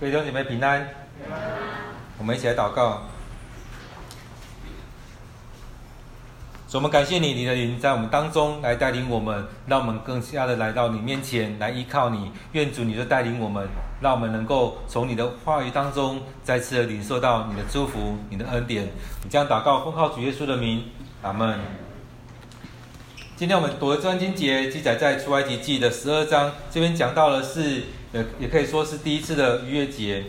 各位弟兄姐妹平安，我们一起来祷告。主，我们感谢你，你的灵在我们当中来带领我们，让我们更加的来到你面前来依靠你。愿主你就带领我们，让我们能够从你的话语当中再次的领受到你的祝福、你的恩典。你这样祷告，奉靠主耶稣的名，阿门。今天我们读的这段经节记载在出埃及记的十二章，这边讲到的是。也也可以说是第一次的逾越节。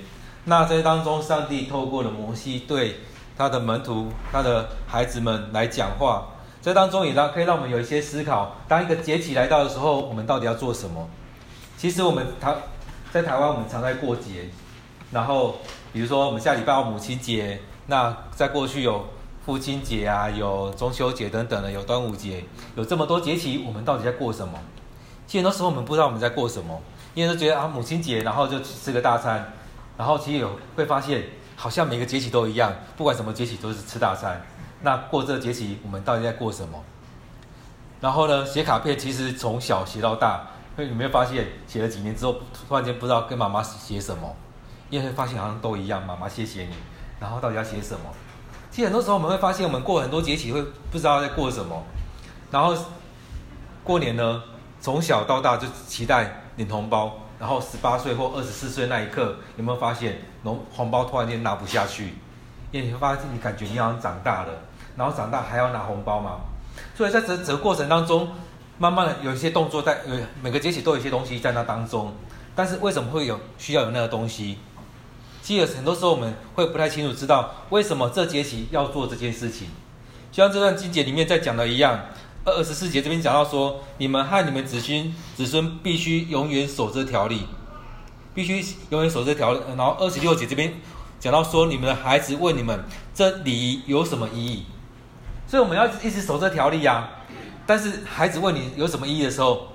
那在当中，上帝透过了摩西对他的门徒、他的孩子们来讲话。在当中也让可以让我们有一些思考：当一个节期来到的时候，我们到底要做什么？其实我们台在台湾，我们常在过节。然后比如说我们下礼拜有母亲节，那在过去有父亲节啊，有中秋节等等的，有端午节，有这么多节期，我们到底在过什么？其实很多时候我们不知道我们在过什么。因为都觉得啊，母亲节，然后就吃个大餐，然后其实有会发现，好像每个节气都一样，不管什么节气都是吃大餐。那过这个节气，我们到底在过什么？然后呢，写卡片其实从小写到大，会有没有发现，写了几年之后，突然间不知道跟妈妈写什么？因为会发现好像都一样，妈妈谢谢你，然后到底要写什么？其实很多时候我们会发现，我们过很多节气会不知道在过什么。然后过年呢，从小到大就期待。领红包，然后十八岁或二十四岁那一刻，有没有发现红红包突然间拿不下去？因为你会发现你感觉你好像长大了，然后长大还要拿红包嘛。所以在这整个过程当中，慢慢的有一些动作在，呃，每个节气都有一些东西在那当中。但是为什么会有需要有那个东西？其实很多时候我们会不太清楚知道为什么这节气要做这件事情。就像这段经节里面在讲的一样。二十四节这边讲到说，你们和你们子孙子孙必须永远守这条例，必须永远守这条例。然后二十六节这边讲到说，你们的孩子问你们，这礼仪有什么意义？所以我们要一直守这条例啊。但是孩子问你有什么意义的时候，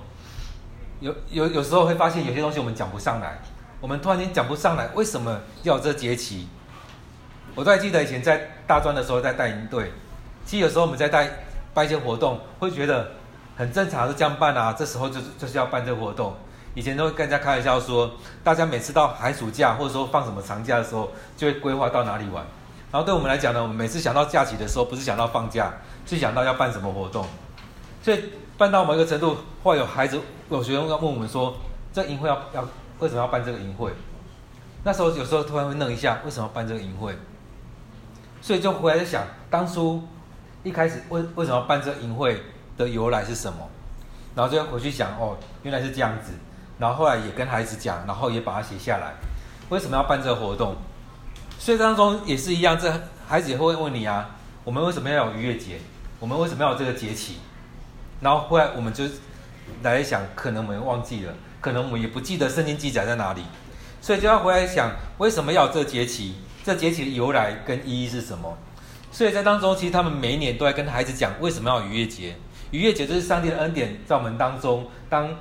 有有有时候会发现有些东西我们讲不上来，我们突然间讲不上来，为什么要这节期？我都还记得以前在大专的时候在带营队，其实有时候我们在带。办一些活动，会觉得很正常，是这样办啊。这时候就是就是要办这个活动。以前都会跟人家开玩笑说，大家每次到寒暑假或者说放什么长假的时候，就会规划到哪里玩。然后对我们来讲呢，我们每次想到假期的时候，不是想到放假，是想到要办什么活动。所以办到某一个程度，会有孩子有学生要问我们说，这营会要要为什么要办这个营会？那时候有时候突然会愣一下，为什么要办这个营会？所以就回来在想当初。一开始为为什么要办这个营会的由来是什么？然后就回去想哦，原来是这样子。然后后来也跟孩子讲，然后也把它写下来。为什么要办这个活动？所以当中也是一样，这孩子也会问你啊，我们为什么要有逾越节？我们为什么要有这个节期？然后后来我们就来想，可能我们忘记了，可能我们也不记得圣经记载在哪里，所以就要回来想，为什么要有这个节期？这节期的由来跟意义是什么？所以在当中，其实他们每一年都在跟孩子讲，为什么要逾越节？逾越节就是上帝的恩典在我们当中。当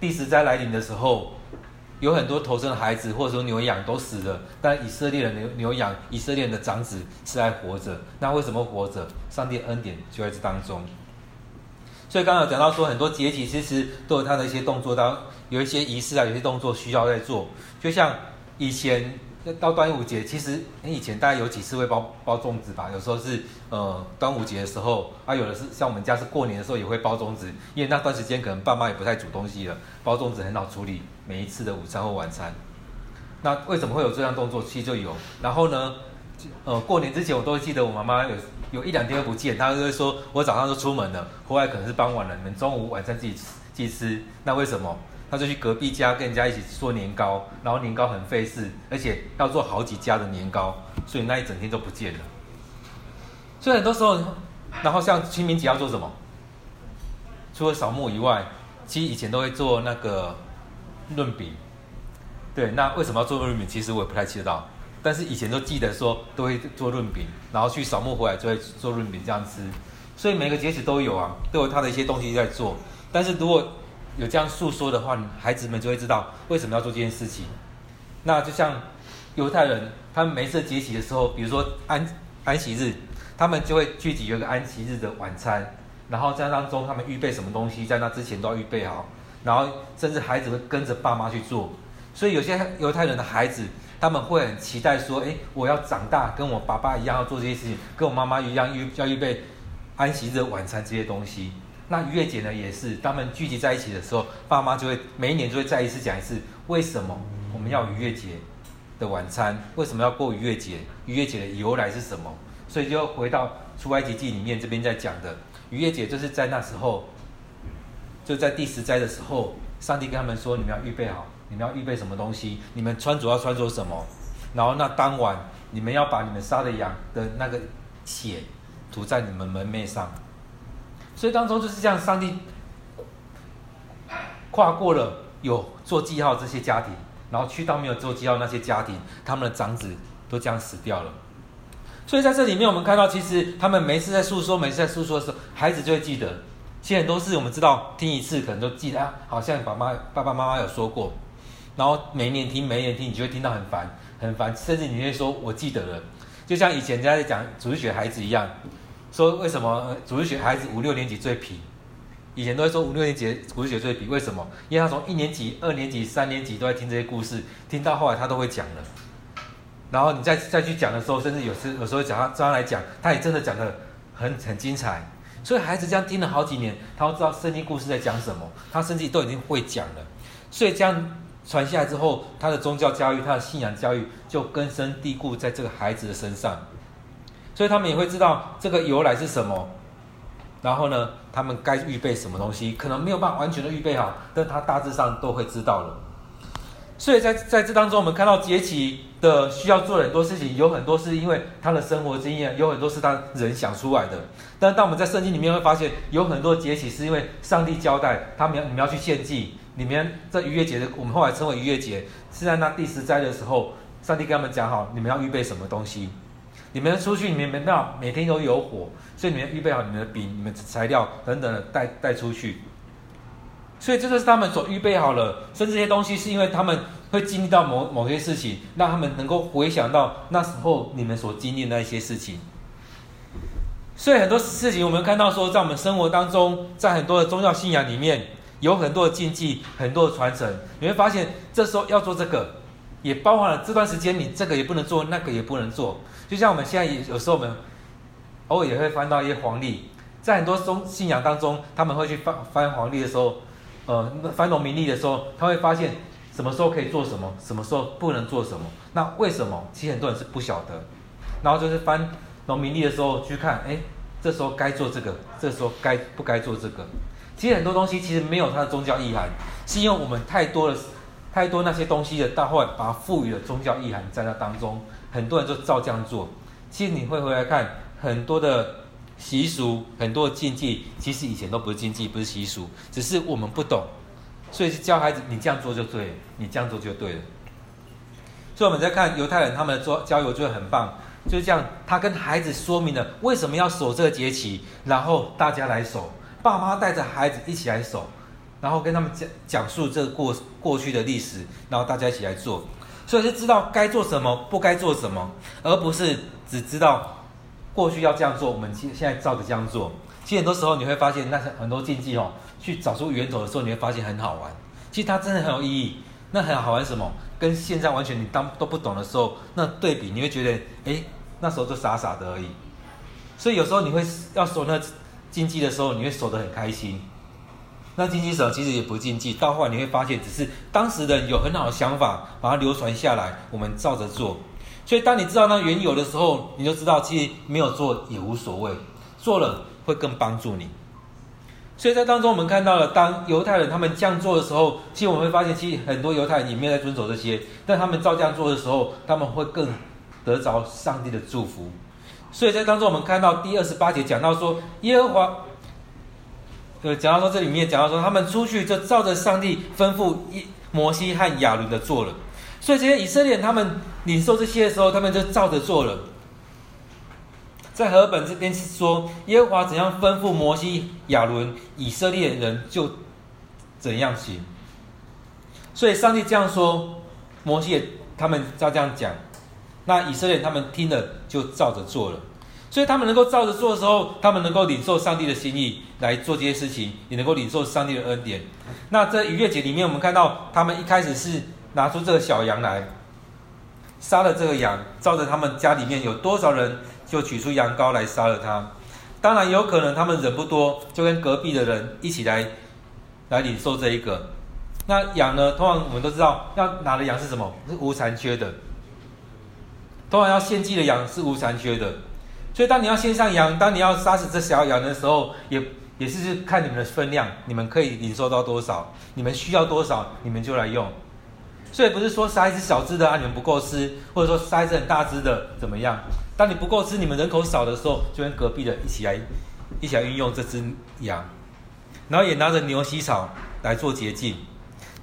第十灾来临的时候，有很多头生的孩子或者说牛羊都死了，但以色列的牛牛羊、以色列的长子是还活着。那为什么活着？上帝的恩典就在这当中。所以刚刚有讲到说，很多节期其实都有它的一些动作，当有一些仪式啊，有些动作需要在做。就像以前。到端午节，其实以前大概有几次会包包粽子吧？有时候是呃端午节的时候，啊有的是像我们家是过年的时候也会包粽子，因为那段时间可能爸妈也不太煮东西了，包粽子很好处理每一次的午餐或晚餐。那为什么会有这样动作？其实就有。然后呢，呃过年之前我都会记得我妈妈有有一两天不见，她就会说我早上就出门了，回来可能是傍晚了，你们中午晚餐自己吃自己吃。那为什么？他就去隔壁家跟人家一起做年糕，然后年糕很费事，而且要做好几家的年糕，所以那一整天都不见了。所以很多时候，然后像清明节要做什么？除了扫墓以外，其实以前都会做那个润饼。对，那为什么要做润饼？其实我也不太知道，但是以前都记得说都会做润饼，然后去扫墓回来就会做润饼这样吃。所以每个节日都有啊，都有它的一些东西在做。但是如果有这样诉说的话，孩子们就会知道为什么要做这件事情。那就像犹太人，他们每一次节期的时候，比如说安安息日，他们就会聚集有一个安息日的晚餐，然后在当中他们预备什么东西，在那之前都要预备好，然后甚至孩子会跟着爸妈去做。所以有些犹太人的孩子，他们会很期待说：“诶，我要长大，跟我爸爸一样要做这些事情，跟我妈妈一样预要预备安息日晚餐这些东西。”那逾越节呢，也是他们聚集在一起的时候，爸妈就会每一年就会再一次讲一次，为什么我们要逾越节的晚餐？为什么要过逾越节？逾越节的由来是什么？所以就回到出埃及记里面这边在讲的逾越节，就是在那时候，就在第十灾的时候，上帝跟他们说：“你们要预备好，你们要预备什么东西？你们穿着要穿着什么？然后那当晚你们要把你们杀的羊的那个血涂在你们门楣上。”所以当中就是这样，上帝跨过了有做记号这些家庭，然后去到没有做记号那些家庭，他们的长子都这样死掉了。所以在这里面，我们看到，其实他们每次在诉说，每次在诉说的时候，孩子就会记得。其实很多事我们知道，听一次可能都记得，啊、好像爸妈、爸爸妈妈有说过。然后每一年听，每一年听，你就会听到很烦，很烦，甚至你会说我记得了。就像以前人家在讲主日学孩子一样。说为什么主日学孩子五六年级最皮？以前都会说五六年级主日学最皮，为什么？因为他从一年级、二年级、三年级都在听这些故事，听到后来他都会讲了。然后你再再去讲的时候，甚至有时有时候讲他这样来讲，他也真的讲得很很精彩。所以孩子这样听了好几年，他都知道圣经故事在讲什么，他甚至都已经会讲了。所以这样传下来之后，他的宗教教育、他的信仰教育就根深蒂固在这个孩子的身上。所以他们也会知道这个由来是什么，然后呢，他们该预备什么东西，可能没有办法完全的预备好，但他大致上都会知道了。所以在在这当中，我们看到节期的需要做很多事情，有很多是因为他的生活经验，有很多是他人想出来的。但当我们在圣经里面会发现，有很多节期是因为上帝交代他们要你们要去献祭，你们这逾越节的，我们后来称为逾越节，是在那第十灾的时候，上帝跟他们讲好，你们要预备什么东西。你们出去，你们没办法每天都有火，所以你们预备好你们的饼、你们材料等等的带带出去。所以这就是他们所预备好了，甚至这些东西是因为他们会经历到某某些事情，让他们能够回想到那时候你们所经历的那些事情。所以很多事情我们看到说，在我们生活当中，在很多的宗教信仰里面，有很多的禁忌、很多的传承，你会发现这时候要做这个，也包含了这段时间你这个也不能做，那个也不能做。就像我们现在也有时候我们偶尔也会翻到一些黄历，在很多宗信仰当中，他们会去翻翻黄历的时候，呃，翻农民历的时候，他会发现什么时候可以做什么，什么时候不能做什么。那为什么？其实很多人是不晓得。然后就是翻农民历的时候去看，哎，这时候该做这个，这时候该不该做这个？其实很多东西其实没有它的宗教意涵，是因为我们太多的太多那些东西的，到后来把它赋予了宗教意涵在那当中。很多人就照这样做，其实你会回来看很多的习俗，很多的禁忌，其实以前都不是禁忌，不是习俗，只是我们不懂，所以教孩子，你这样做就对了，你这样做就对了。所以我们在看犹太人他们的做交友就很棒，就是这样，他跟孩子说明了为什么要守这个节期，然后大家来守，爸妈带着孩子一起来守，然后跟他们讲讲述这个过过去的历史，然后大家一起来做。所以是知道该做什么，不该做什么，而不是只知道过去要这样做，我们现现在照着这样做。其实很多时候你会发现，那很多禁忌哦，去找出源头的时候，你会发现很好玩。其实它真的很有意义。那很好玩什么？跟现在完全你当都不懂的时候，那对比你会觉得，哎，那时候就傻傻的而已。所以有时候你会要守那禁忌的时候，你会守得很开心。那禁忌手其实也不禁忌，到后来你会发现，只是当时的人有很好的想法，把它流传下来，我们照着做。所以当你知道那缘由的时候，你就知道其实没有做也无所谓，做了会更帮助你。所以在当中我们看到了，当犹太人他们这样做的时候，其实我们会发现，其实很多犹太人也没有在遵守这些，但他们照这样做的时候，他们会更得着上帝的祝福。所以在当中我们看到第二十八节讲到说，耶和华。对，讲到说这里面讲到说，他们出去就照着上帝吩咐一摩西和亚伦的做了。所以这些以色列人他们领受这些的时候，他们就照着做了。在和本这边是说，耶和华怎样吩咐摩西、亚伦，以色列人就怎样行。所以上帝这样说，摩西也他们照这样讲，那以色列人他们听了就照着做了。所以他们能够照着做的时候，他们能够领受上帝的心意来做这些事情，也能够领受上帝的恩典。那在逾越节里面，我们看到他们一开始是拿出这个小羊来，杀了这个羊，照着他们家里面有多少人，就取出羊羔来杀了他。当然有可能他们人不多，就跟隔壁的人一起来来领受这一个。那羊呢？通常我们都知道，要拿的羊是什么？是无残缺的。通常要献祭的羊是无残缺的。所以当你要献上羊，当你要杀死这小羊的时候，也也是看你们的分量，你们可以领受到多少，你们需要多少，你们就来用。所以不是说杀一只小只的啊，你们不够吃，或者说杀一只很大只的怎么样？当你不够吃，你们人口少的时候，就跟隔壁的一起来，一起来运用这只羊，然后也拿着牛膝草来做洁净。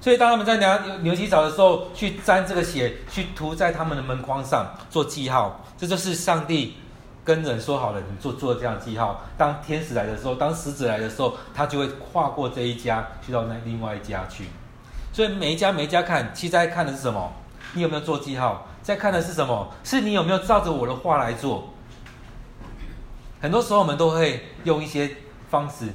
所以当他们在拿牛牛膝草的时候，去沾这个血，去涂在他们的门框上做记号，这就是上帝跟人说好了，你做做这样记号。当天使来的时候，当使者来的时候，他就会跨过这一家，去到那另外一家去。所以每一家每一家看，其实在看的是什么？你有没有做记号？在看的是什么？是你有没有照着我的话来做？很多时候我们都会用一些方式，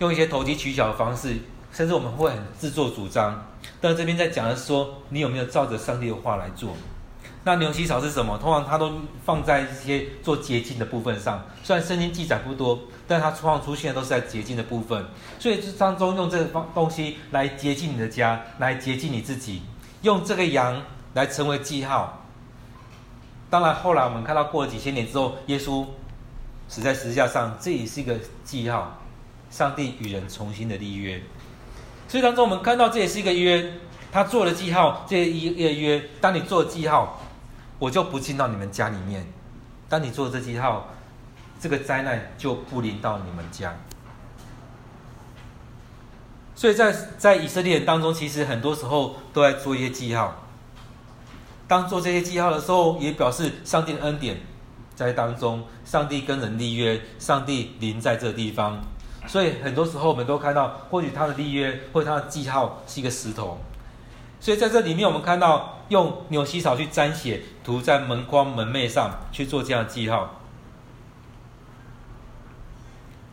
用一些投机取巧的方式，甚至我们会很自作主张。但这边在讲的是说，你有没有照着上帝的话来做？那牛膝草是什么？通常它都放在一些做洁净的部分上。虽然圣经记载不多，但它通常出现的都是在洁净的部分。所以这当中用这个方东西来洁净你的家，来洁净你自己，用这个羊来成为记号。当然，后来我们看到过了几千年之后，耶稣死在十字架上，这也是一个记号。上帝与人重新的立约。所以当中我们看到这也是一个约，他做了记号，这一个约，当你做记号。我就不进到你们家里面。当你做这记号，这个灾难就不临到你们家。所以在在以色列人当中，其实很多时候都在做一些记号。当做这些记号的时候，也表示上帝的恩典在当中。上帝跟人立约，上帝临在这个地方。所以很多时候我们都看到，或许他的立约或者他的记号是一个石头。所以在这里面，我们看到用牛膝草去沾血，涂在门框门楣上去做这样的记号。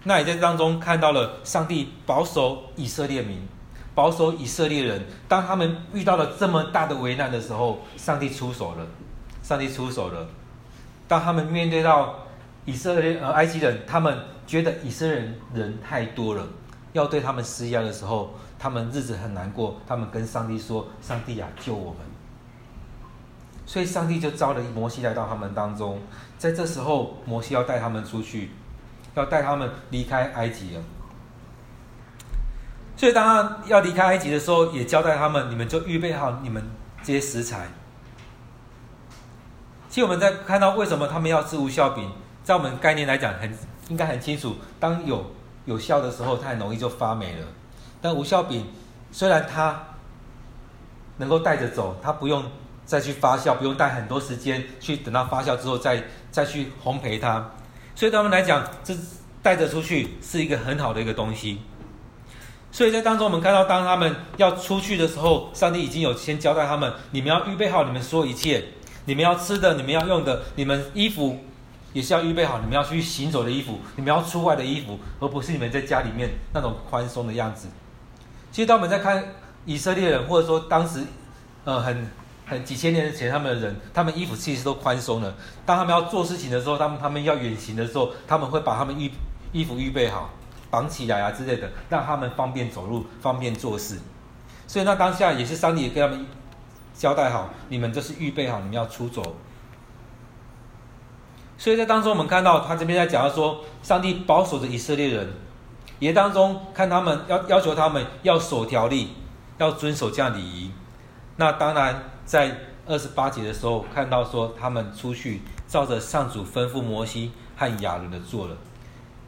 那也在当中看到了上帝保守以色列民，保守以色列人。当他们遇到了这么大的危难的时候，上帝出手了。上帝出手了。当他们面对到以色列呃埃及人，他们觉得以色列人人太多了，要对他们施压的时候。他们日子很难过，他们跟上帝说：“上帝啊，救我们！”所以上帝就召了摩西来到他们当中。在这时候，摩西要带他们出去，要带他们离开埃及了。所以，当他要离开埃及的时候，也交代他们：“你们就预备好你们这些食材。”其实我们在看到为什么他们要吃无酵饼，在我们概念来讲，很应该很清楚。当有有酵的时候，它很容易就发霉了。但无酵饼虽然它能够带着走，它不用再去发酵，不用带很多时间去等到发酵之后再再去烘焙它，所以对他们来讲，这带着出去是一个很好的一个东西。所以在当中，我们看到当他们要出去的时候，上帝已经有先交代他们：你们要预备好你们所有一切，你们要吃的，你们要用的，你们衣服也是要预备好，你们要去行走的衣服，你们要出外的衣服，而不是你们在家里面那种宽松的样子。其实，当我们在看以色列人，或者说当时，呃，很很几千年前他们的人，他们衣服其实都宽松了。当他们要做事情的时候，他们他们要远行的时候，他们会把他们衣衣服预备好，绑起来啊之类的，让他们方便走路，方便做事。所以，那当下也是上帝也给他们交代好，你们就是预备好，你们要出走。所以在当中，我们看到他这边在讲到说，上帝保守着以色列人。也当中看他们要要求他们要守条例，要遵守这样礼仪。那当然在二十八节的时候看到说他们出去照着上主吩咐摩西和亚伦的做了。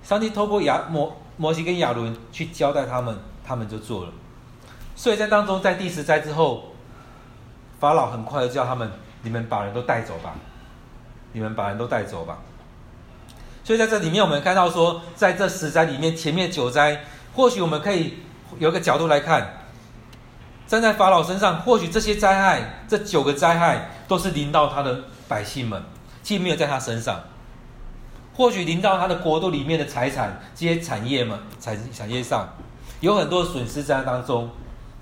上帝透过亚摩摩西跟亚伦去交代他们，他们就做了。所以在当中在第十灾之后，法老很快就叫他们：你们把人都带走吧，你们把人都带走吧。所以在这里面，我们看到说，在这十灾里面，前面九灾，或许我们可以有一个角度来看，站在法老身上，或许这些灾害，这九个灾害都是临到他的百姓们，既没有在他身上。或许临到他的国度里面的财产，这些产业们，产产业上有很多损失在当中，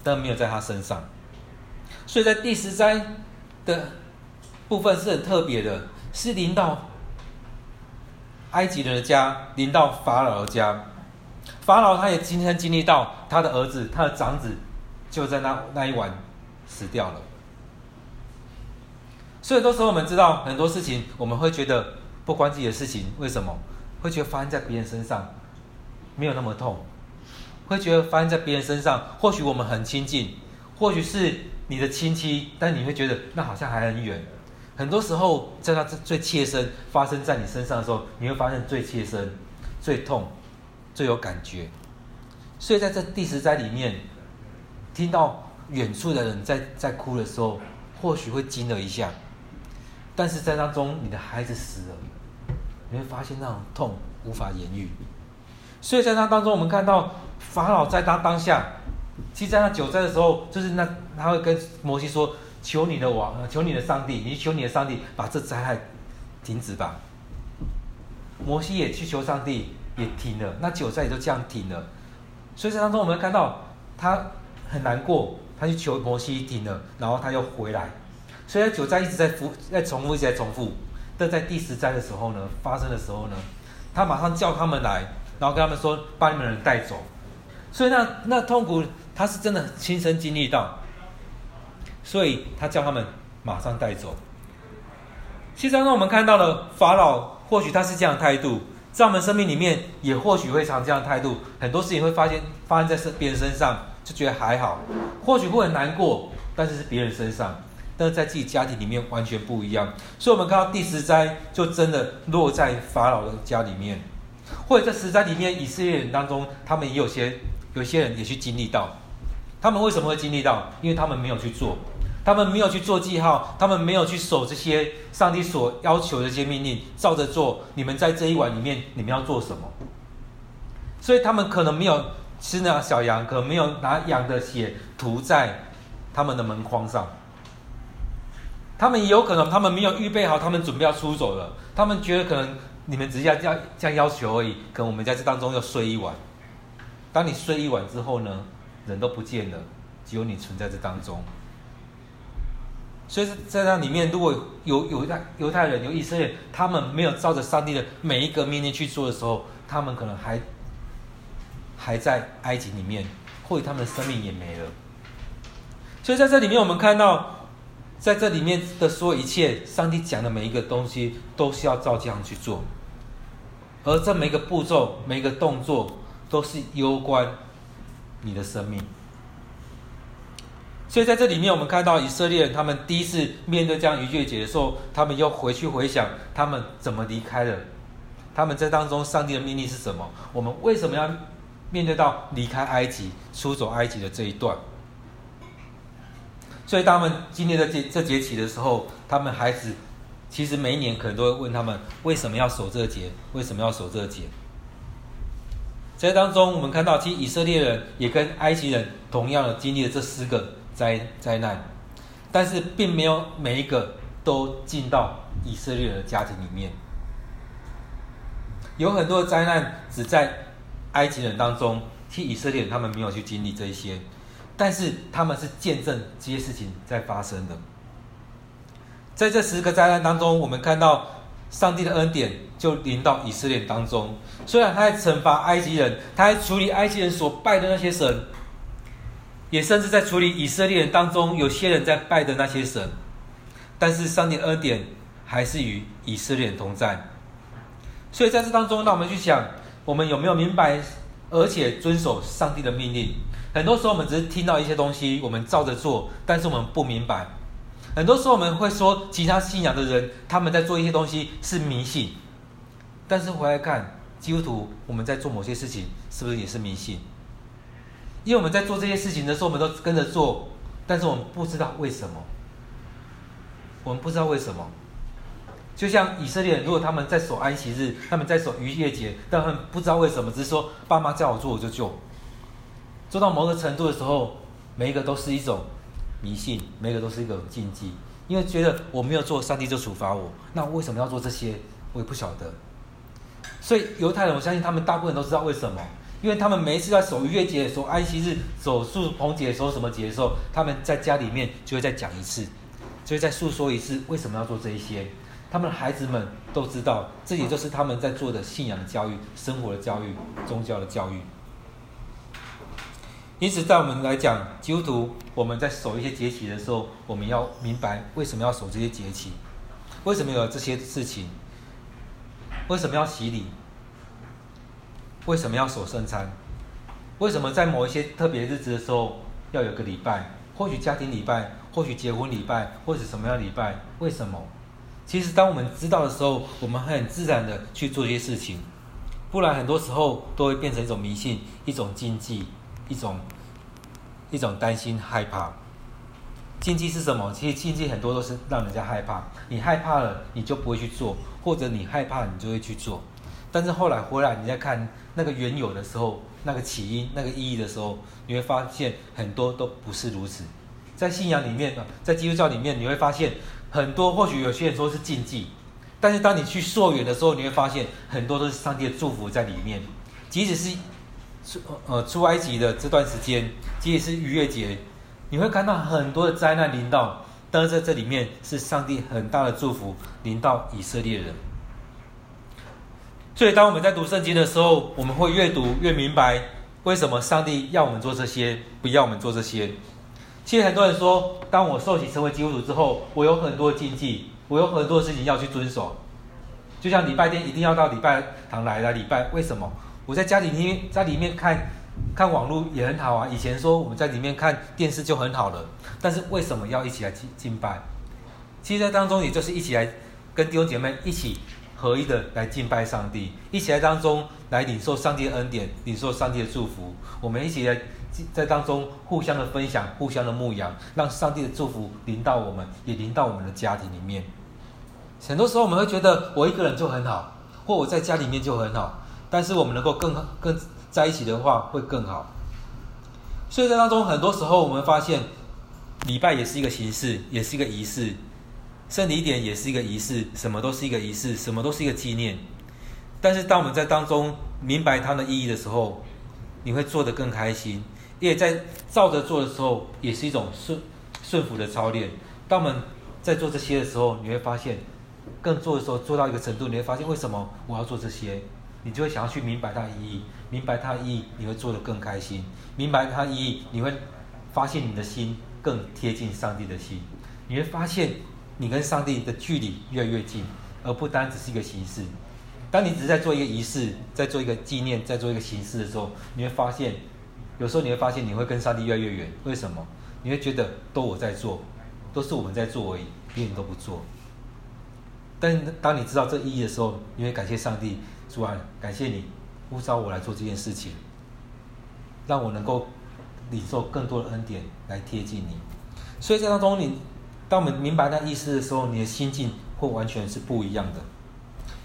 但没有在他身上。所以在第十灾的部分是很特别的，是临到埃及人的家，临到法老的家。法老他也今天经历到他的儿子，他的长子就在那那一晚死掉了。所以，有时候我们知道很多事情，我们会觉得不关自己的事情，为什么？会觉得发生在别人身上没有那么痛，会觉得发生在别人身上，或许我们很亲近，或许是你的亲戚，但你会觉得那好像还很远。很多时候，在他最切身发生在你身上的时候，你会发现最切身、最痛。最有感觉，所以在这第十灾里面，听到远处的人在在哭的时候，或许会惊了一下，但是在当中你的孩子死了，你会发现那种痛无法言喻。所以在那当中，我们看到法老在他当下，其实在那九灾的时候，就是那他会跟摩西说：“求你的王，求你的上帝，你求你的上帝把这灾害停止吧。”摩西也去求上帝。也停了，那九灾也就这样停了。所以在当中，我们看到他很难过，他去求摩西停了，然后他又回来。所以九灾一直在复，在重复，一直在重复。但在第十灾的时候呢，发生的时候呢，他马上叫他们来，然后跟他们说：“把你们人带走。”所以那那痛苦，他是真的亲身经历到。所以他叫他们马上带走。其实当中我们看到了法老，或许他是这样的态度。在我们生命里面，也或许会常这样的态度。很多事情会发现发生在身别人身上，就觉得还好；或许会很难过，但是是别人身上，但是在自己家庭里面完全不一样。所以，我们看到第十灾就真的落在法老的家里面，或者在十灾里面，以色列人当中，他们也有些有些人也去经历到。他们为什么会经历到？因为他们没有去做。他们没有去做记号，他们没有去守这些上帝所要求的这些命令，照着做。你们在这一晚里面，你们要做什么？所以他们可能没有吃那小羊，可能没有拿羊的血涂在他们的门框上。他们也有可能，他们没有预备好，他们准备要出走了。他们觉得可能你们只是要要这样要求而已，可能我们在这当中要睡一晚。当你睡一晚之后呢，人都不见了，只有你存在这当中。所以在那里面，如果有犹太犹太人、有以色列，他们没有照着上帝的每一个命令去做的时候，他们可能还还在埃及里面，或许他们的生命也没了。所以在这里面，我们看到，在这里面的所有一切，上帝讲的每一个东西，都是要照这样去做，而这每一个步骤、每一个动作，都是攸关你的生命。所以在这里面，我们看到以色列人他们第一次面对这样逾越节的时候，他们又回去回想他们怎么离开的，他们在当中上帝的命令是什么？我们为什么要面对到离开埃及、出走埃及的这一段？所以当他们经历这这节期的时候，他们孩子其实每一年可能都会问他们为什么要守这个节？为什么要守这个节？在当中，我们看到其实以色列人也跟埃及人同样的经历了这四个。灾灾难，但是并没有每一个都进到以色列的家庭里面。有很多的灾难只在埃及人当中，替以色列人他们没有去经历这一些，但是他们是见证这些事情在发生的。在这十个灾难当中，我们看到上帝的恩典就临到以色列当中，虽然他在惩罚埃及人，他在处理埃及人所拜的那些神。也甚至在处理以色列人当中，有些人在拜的那些神，但是上帝恩典还是与以色列人同在。所以在这当中，让我们去想，我们有没有明白，而且遵守上帝的命令？很多时候我们只是听到一些东西，我们照着做，但是我们不明白。很多时候我们会说，其他信仰的人他们在做一些东西是迷信，但是回来看基督徒，我们在做某些事情，是不是也是迷信？因为我们在做这些事情的时候，我们都跟着做，但是我们不知道为什么。我们不知道为什么。就像以色列人，如果他们在守安息日，他们在守逾越节，但他们不知道为什么，只是说爸妈叫我做我就做。做到某个程度的时候，每一个都是一种迷信，每一个都是一个禁忌，因为觉得我没有做，上帝就处罚我。那为什么要做这些？我也不晓得。所以犹太人，我相信他们大部分都知道为什么。因为他们每一次在守逾越节、守安息日、守树棚节、的时候什么节的时候，他们在家里面就会再讲一次，就会再诉说一次为什么要做这一些。他们的孩子们都知道，这也就是他们在做的信仰的教育、生活的教育、宗教的教育。因此，在我们来讲，基督徒我们在守一些节期的时候，我们要明白为什么要守这些节期，为什么有这些事情，为什么要洗礼，为什么要守圣餐，为什么在某一些特别日子的时候要有个礼拜，或许家庭礼拜，或许结婚礼拜，或者什么样礼拜？为什么？其实，当我们知道的时候，我们很自然的去做一些事情，不然很多时候都会变成一种迷信，一种禁忌，一种。一种担心、害怕，禁忌是什么？其实禁忌很多都是让人家害怕。你害怕了，你就不会去做；或者你害怕，你就会去做。但是后来回来，你再看那个原有的时候，那个起因、那个意义的时候，你会发现很多都不是如此。在信仰里面，在基督教里面，你会发现很多，或许有些人说是禁忌，但是当你去溯源的时候，你会发现很多都是上帝的祝福在里面，即使是。出呃出埃及的这段时间，即使是逾越节，你会看到很多的灾难临到，但是在这里面是上帝很大的祝福临到以色列人。所以当我们在读圣经的时候，我们会越读越明白，为什么上帝要我们做这些，不要我们做这些。其实很多人说，当我受洗成为基督徒之后，我有很多禁忌，我有很多事情要去遵守，就像礼拜天一定要到礼拜堂来来礼拜，为什么？我在家里面，在里面看，看网络也很好啊。以前说我们在里面看电视就很好了，但是为什么要一起来敬敬拜？其实，在当中也就是一起来跟弟兄姐妹一起合一的来敬拜上帝，一起来当中来领受上帝的恩典，领受上帝的祝福。我们一起来在当中互相的分享，互相的牧养，让上帝的祝福临到我们，也临到我们的家庭里面。很多时候我们会觉得我一个人就很好，或我在家里面就很好。但是我们能够更更在一起的话，会更好。所以在当中，很多时候我们发现，礼拜也是一个形式，也是一个仪式；圣礼点也是一个仪式，什么都是一个仪式，什么都是一个纪念。但是当我们在当中明白它的意义的时候，你会做得更开心，因为在照着做的时候，也是一种顺顺服的操练。当我们在做这些的时候，你会发现，更做的时候做到一个程度，你会发现为什么我要做这些。你就会想要去明白它的意义，明白它的意义，你会做得更开心。明白它的意义，你会发现你的心更贴近上帝的心。你会发现你跟上帝的距离越来越近，而不单只是一个形式。当你只是在做一个仪式，在做一个纪念，在做一个形式的时候，你会发现，有时候你会发现你会跟上帝越来越远。为什么？你会觉得都我在做，都是我们在做而已，别人都不做。但当你知道这意义的时候，你会感谢上帝。主啊，感谢你呼召我来做这件事情，让我能够领受更多的恩典来贴近你。所以在当中你，你当我们明白那意思的时候，你的心境会完全是不一样的。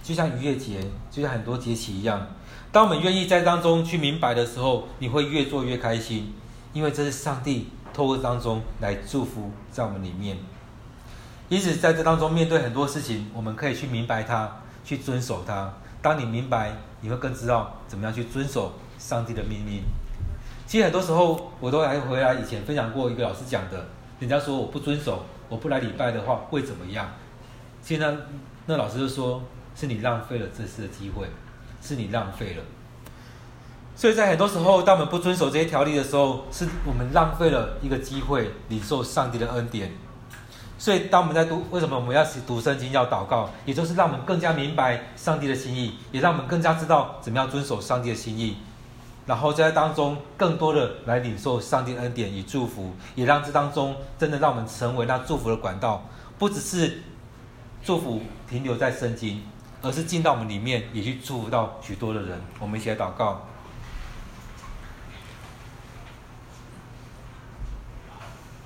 就像逾越节，就像很多节期一样，当我们愿意在当中去明白的时候，你会越做越开心，因为这是上帝透过当中来祝福在我们里面。因此，在这当中面对很多事情，我们可以去明白它，去遵守它。当你明白，你会更知道怎么样去遵守上帝的命令。其实很多时候，我都还回来以前分享过一个老师讲的，人家说我不遵守，我不来礼拜的话会怎么样？现在那老师就说，是你浪费了这次的机会，是你浪费了。所以在很多时候，当我们不遵守这些条例的时候，是我们浪费了一个机会，领受上帝的恩典。所以，当我们在读，为什么我们要读圣经、要祷告，也就是让我们更加明白上帝的心意，也让我们更加知道怎么样遵守上帝的心意，然后在当中更多的来领受上帝恩典与祝福，也让这当中真的让我们成为那祝福的管道，不只是祝福停留在圣经，而是进到我们里面，也去祝福到许多的人。我们一起来祷告。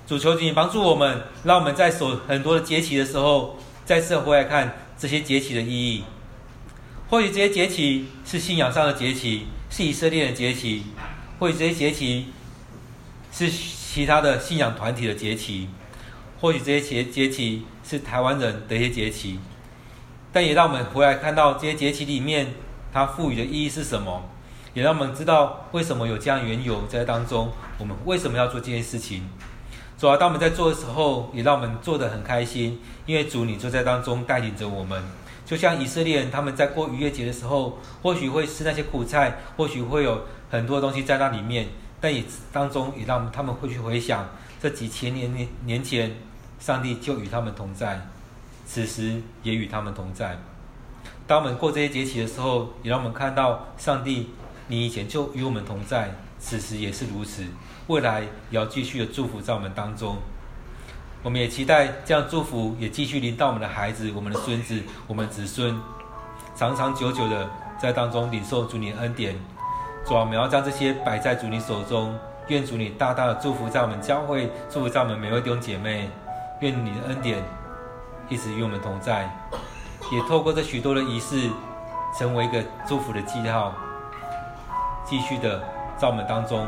主求你帮助我们，让我们在所很多的节期的时候，再次回来看这些节期的意义。或许这些节期是信仰上的节期，是以色列的节期；或许这些节期是其他的信仰团体的节期；或许这些节节期是台湾人的一些节期。但也让我们回来看到这些节期里面，它赋予的意义是什么？也让我们知道为什么有这样缘由在当中，我们为什么要做这件事情。主啊，当我们在做的时候，也让我们做得很开心，因为主你就在当中带领着我们。就像以色列人他们在过逾越节的时候，或许会吃那些苦菜，或许会有很多东西在那里面，但也当中也让他们会去回想这几千年年年前，上帝就与他们同在，此时也与他们同在。当我们过这些节期的时候，也让我们看到上帝，你以前就与我们同在，此时也是如此。未来也要继续的祝福在我们当中，我们也期待这样祝福也继续临到我们的孩子、我们的孙子、我们的子孙，长长久久的在当中领受主你的恩典。主啊，我们要将这些摆在主你手中，愿主你大大的祝福在我们教会，祝福在我们每位弟兄姐妹，愿你的恩典一直与我们同在，也透过这许多的仪式，成为一个祝福的记号，继续的在我们当中。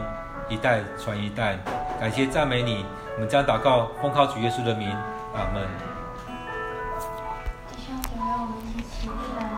一代传一代，感谢赞美你，我们将祷告奉靠主耶稣的名，阿门。